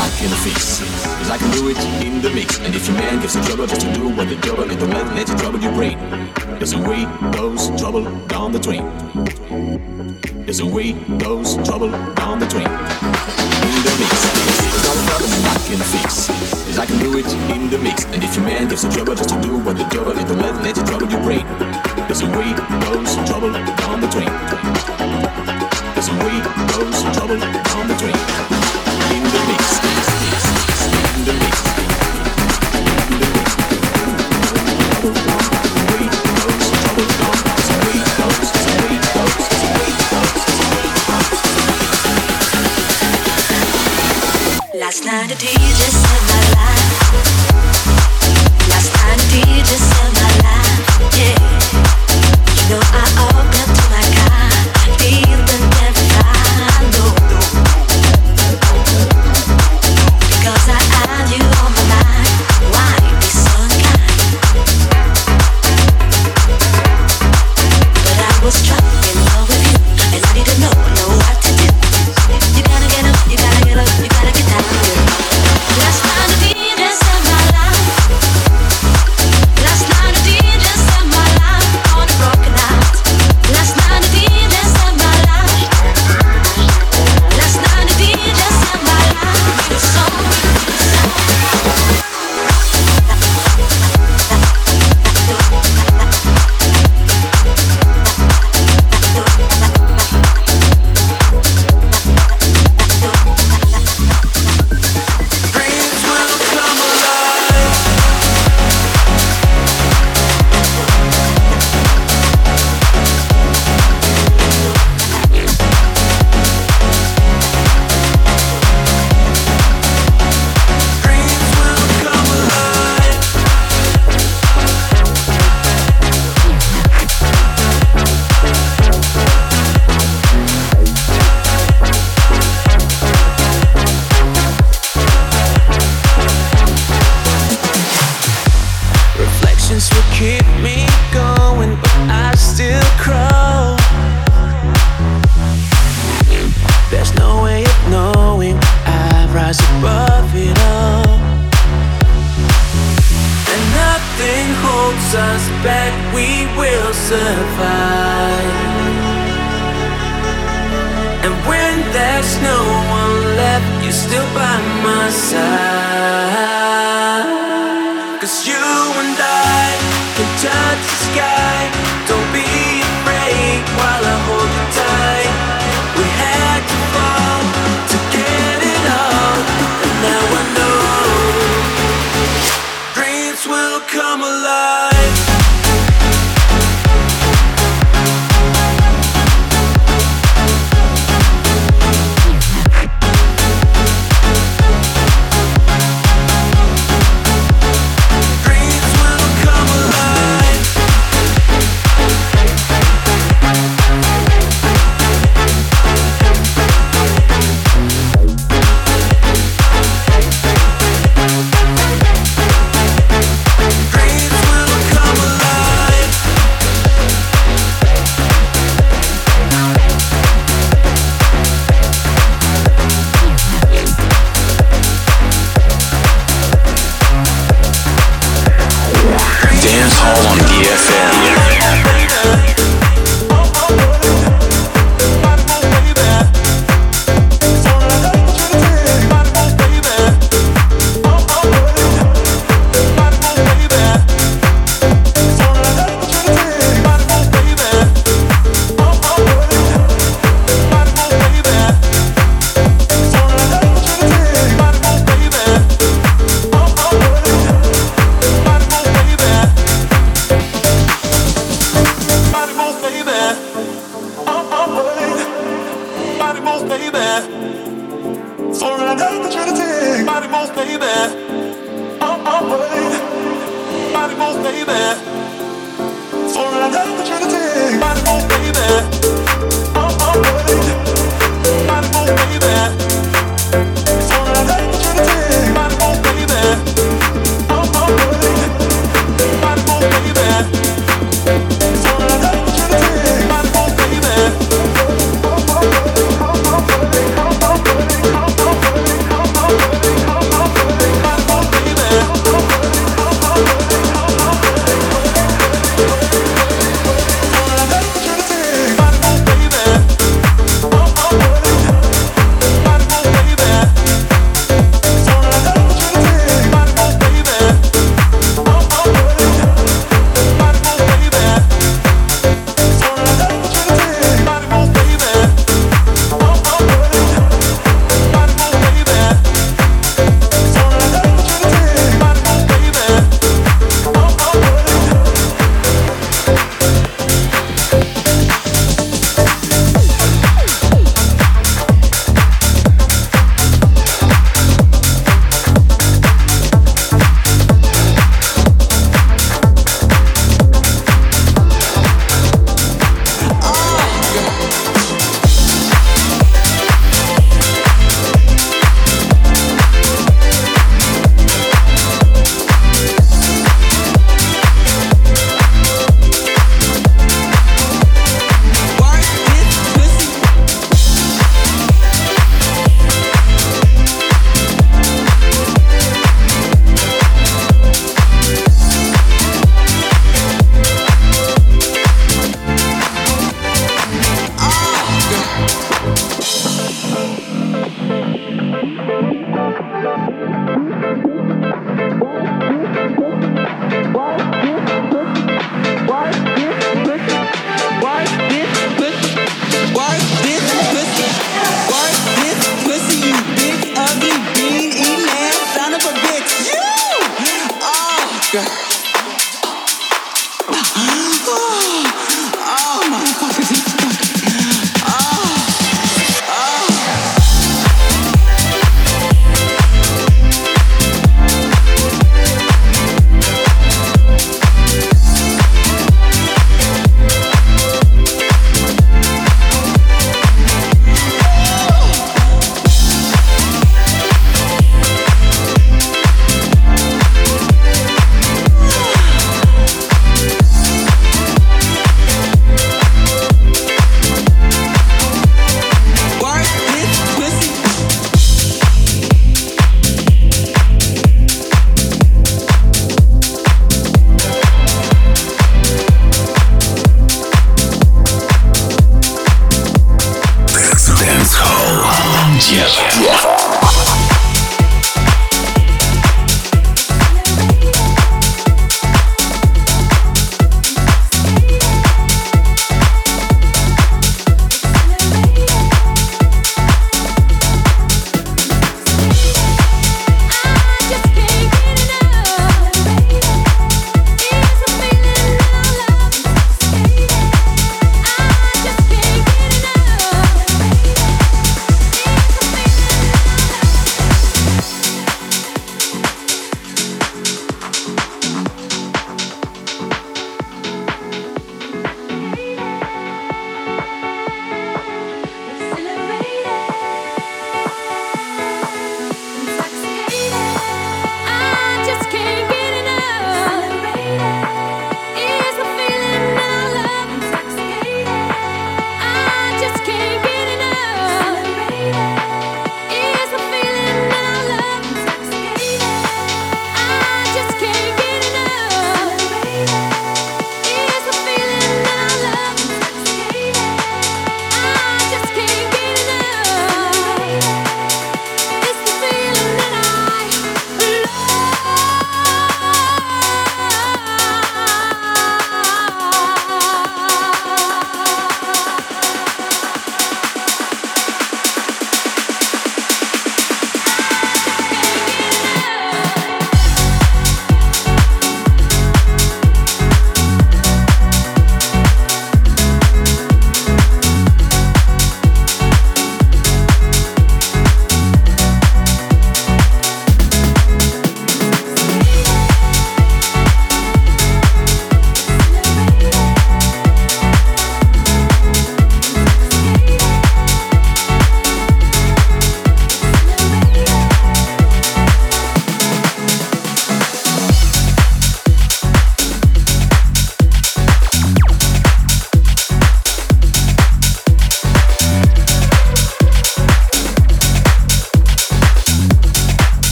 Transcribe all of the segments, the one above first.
back in a fix. Cause I can do it in the mix. And if your man gives you trouble just to do what the double and the man lets you trouble your brain. There's a way goes trouble down the drain. There's a way goes trouble down the drain. In the mix. It's not a in a fix. Cause I can do it in the mix. And if your man gives you trouble just to do what the double in the man lets you trouble your brain. There's a way goes trouble down the drain. There's a way goes trouble down the drain. Hall on DFM.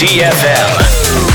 DFM.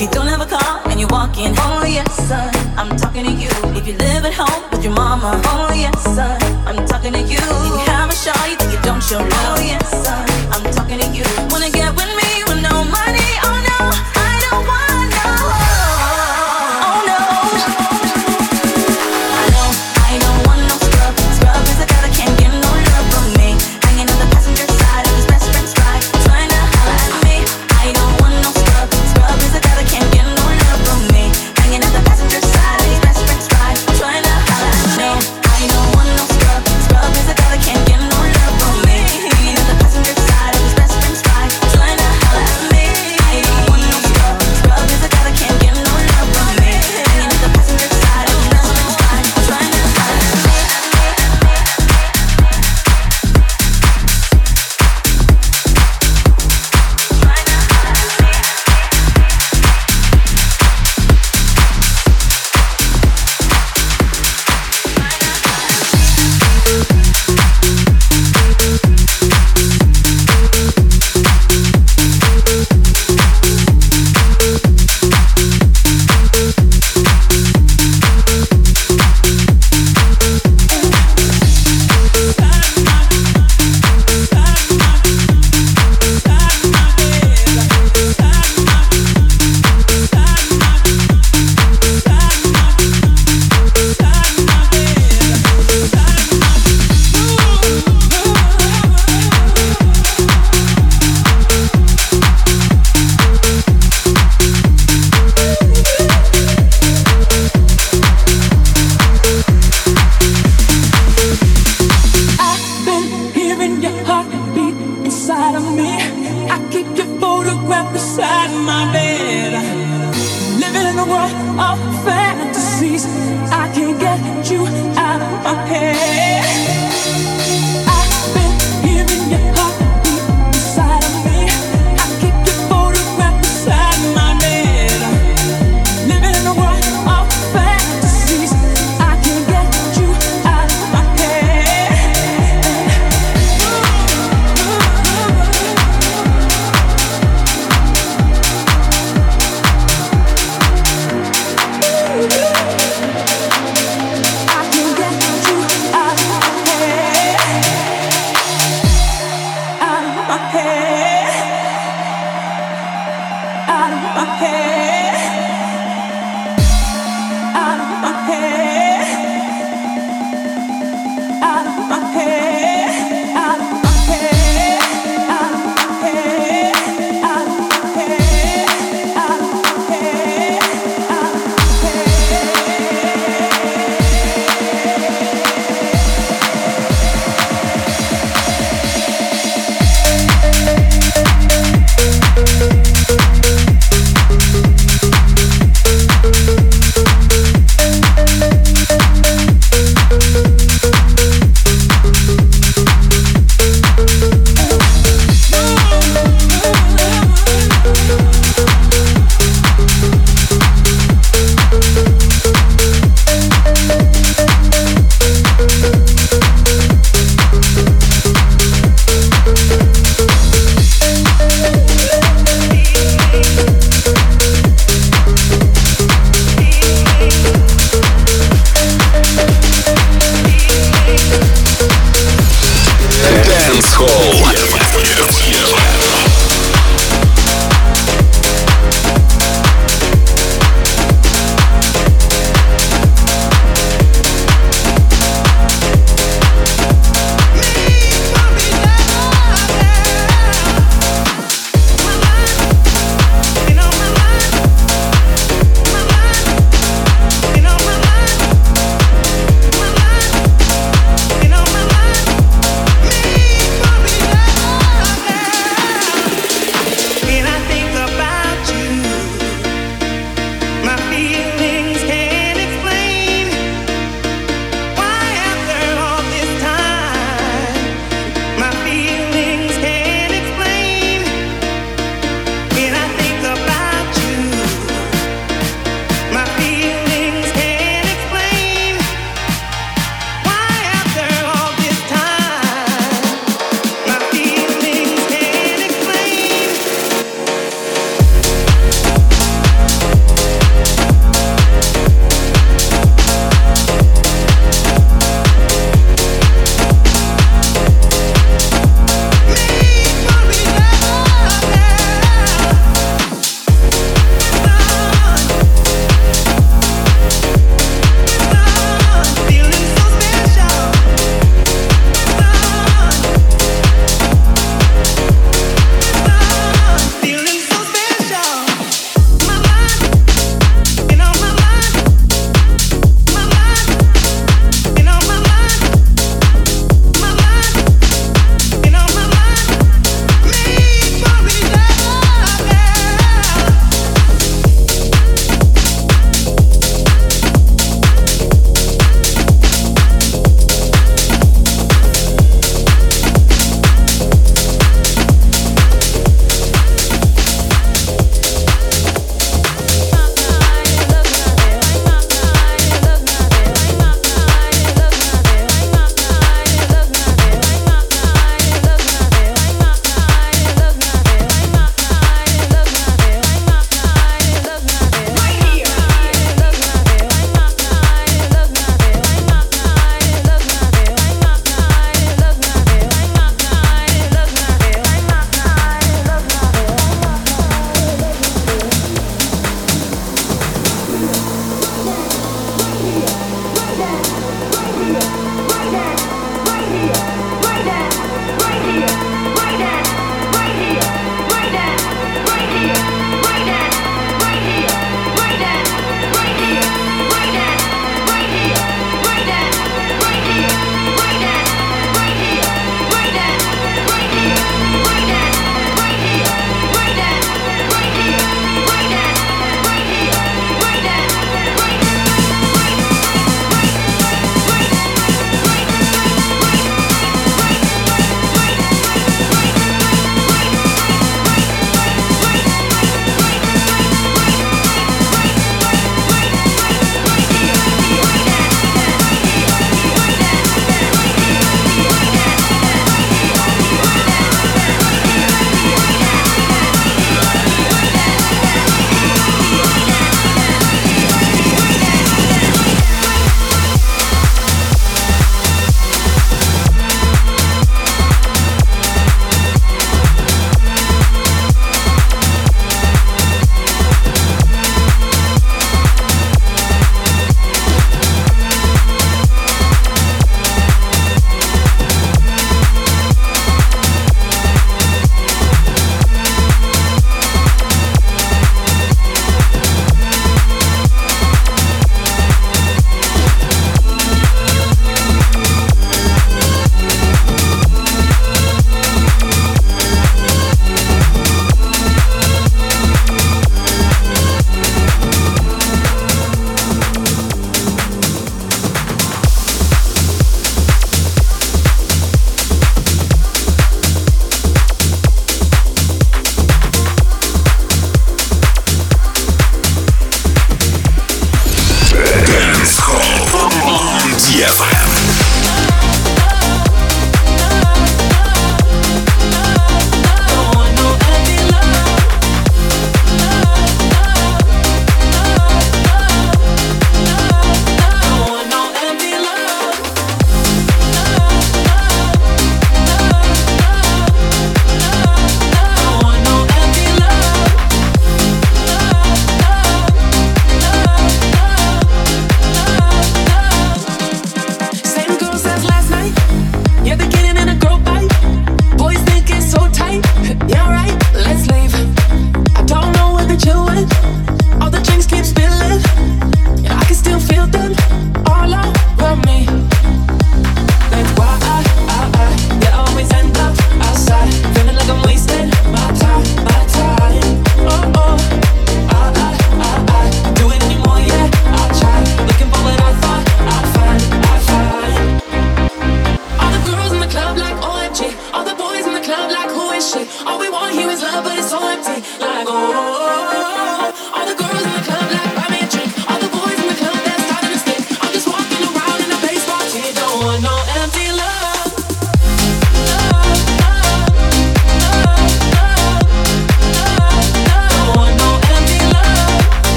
If you don't have a car and you're walking, oh yes, son, I'm talking to you. If you live at home with your mama, oh yes, son, I'm talking to you. If you have a show, you think you don't show love, oh yes, son.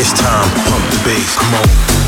It's time, to pump the bass, come on.